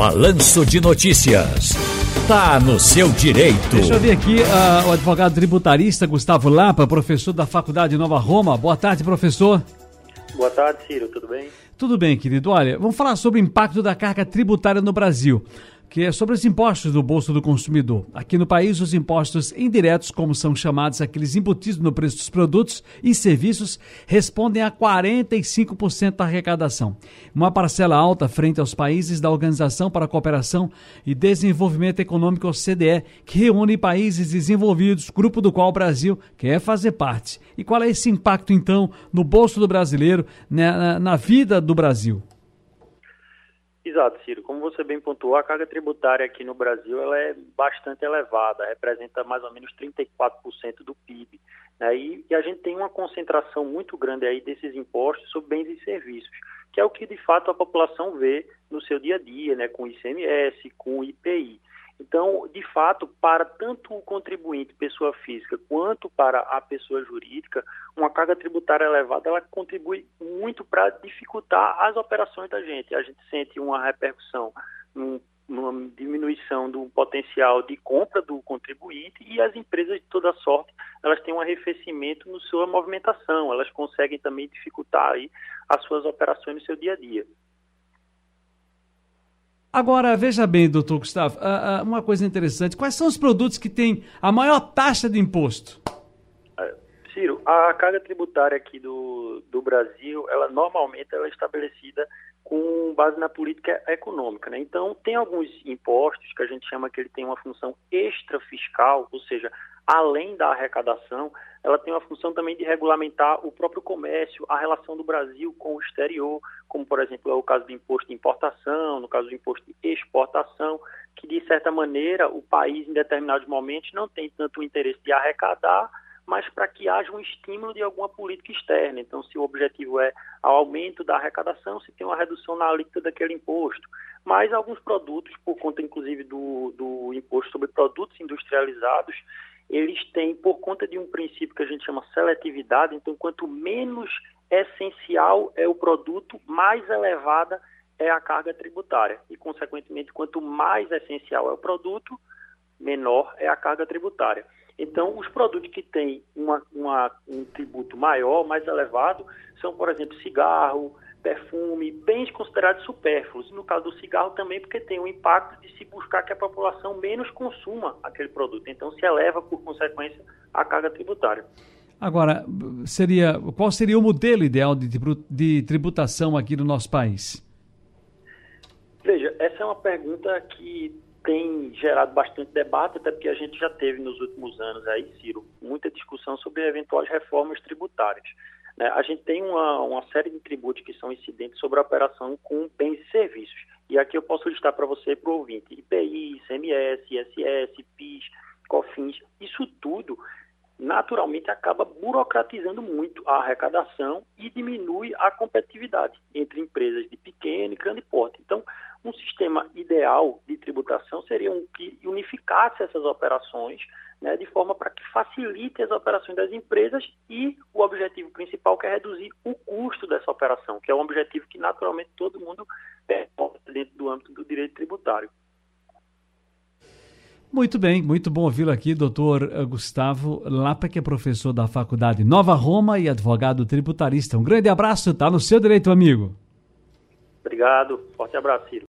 Balanço de Notícias. Tá no seu direito. Deixa eu ver aqui uh, o advogado tributarista Gustavo Lapa, professor da Faculdade Nova Roma. Boa tarde, professor. Boa tarde, Ciro. Tudo bem? Tudo bem, querido. Olha, vamos falar sobre o impacto da carga tributária no Brasil que é sobre os impostos do bolso do consumidor. Aqui no país, os impostos indiretos, como são chamados aqueles embutidos no preço dos produtos e serviços, respondem a 45% da arrecadação. Uma parcela alta frente aos países da Organização para a Cooperação e Desenvolvimento Econômico, OCDE, que reúne países desenvolvidos, grupo do qual o Brasil quer fazer parte. E qual é esse impacto, então, no bolso do brasileiro, né, na, na vida do Brasil? Exato, Ciro. Como você bem pontuou, a carga tributária aqui no Brasil ela é bastante elevada, representa mais ou menos 34% do PIB. Né? E, e, a gente tem uma concentração muito grande aí desses impostos sobre bens e serviços, que é o que de fato a população vê no seu dia a dia, né? com ICMS, com IPI. Então, de fato, para tanto o contribuinte, pessoa física, quanto para a pessoa jurídica, uma carga tributária elevada, ela contribui muito para dificultar as operações da gente. A gente sente uma repercussão, uma diminuição do potencial de compra do contribuinte e as empresas de toda sorte, elas têm um arrefecimento no sua movimentação, elas conseguem também dificultar aí as suas operações no seu dia a dia. Agora, veja bem, doutor Gustavo, uh, uh, uma coisa interessante. Quais são os produtos que têm a maior taxa de imposto? É, Ciro, a carga tributária aqui do, do Brasil, ela normalmente ela é estabelecida com base na política econômica. Né? Então, tem alguns impostos que a gente chama que ele tem uma função extrafiscal, ou seja, além da arrecadação, ela tem uma função também de regulamentar o próprio comércio, a relação do Brasil com o exterior, como, por exemplo, é o caso do imposto de importação, no caso do imposto de exportação, que, de certa maneira, o país, em determinados momentos, não tem tanto interesse de arrecadar, mas para que haja um estímulo de alguma política externa. Então, se o objetivo é o aumento da arrecadação, se tem uma redução na alíquota daquele imposto. Mas alguns produtos, por conta inclusive do, do imposto sobre produtos industrializados, eles têm, por conta de um princípio que a gente chama seletividade, então quanto menos essencial é o produto, mais elevada é a carga tributária. E, consequentemente, quanto mais essencial é o produto, menor é a carga tributária. Então, os produtos que têm uma, uma, um tributo maior, mais elevado, são, por exemplo, cigarro, perfume, bens considerados supérfluos. No caso do cigarro também, porque tem o impacto de se buscar que a população menos consuma aquele produto. Então se eleva, por consequência, a carga tributária. Agora, seria, qual seria o modelo ideal de, de tributação aqui no nosso país? Veja, essa é uma pergunta que tem gerado bastante debate, até porque a gente já teve nos últimos anos aí, Ciro, muita discussão sobre eventuais reformas tributárias. Né? A gente tem uma, uma série de tributos que são incidentes sobre a operação com bens e serviços. E aqui eu posso listar para você para o ouvinte: IPI, ICMS, ISS, PIS, COFINS, isso tudo naturalmente acaba burocratizando muito a arrecadação e diminui a competitividade entre empresas de pequeno e grande porte. Então, um sistema ideal de tributação seria um que unificasse essas operações né, de forma para que facilite as operações das empresas e o objetivo principal que é reduzir o custo dessa operação, que é um objetivo que naturalmente todo mundo é dentro do âmbito do direito tributário. Muito bem, muito bom ouvi-lo aqui, doutor Gustavo Lapa, que é professor da Faculdade Nova Roma e advogado tributarista. Um grande abraço, tá no seu direito, amigo. Obrigado, forte abraço, Ciro.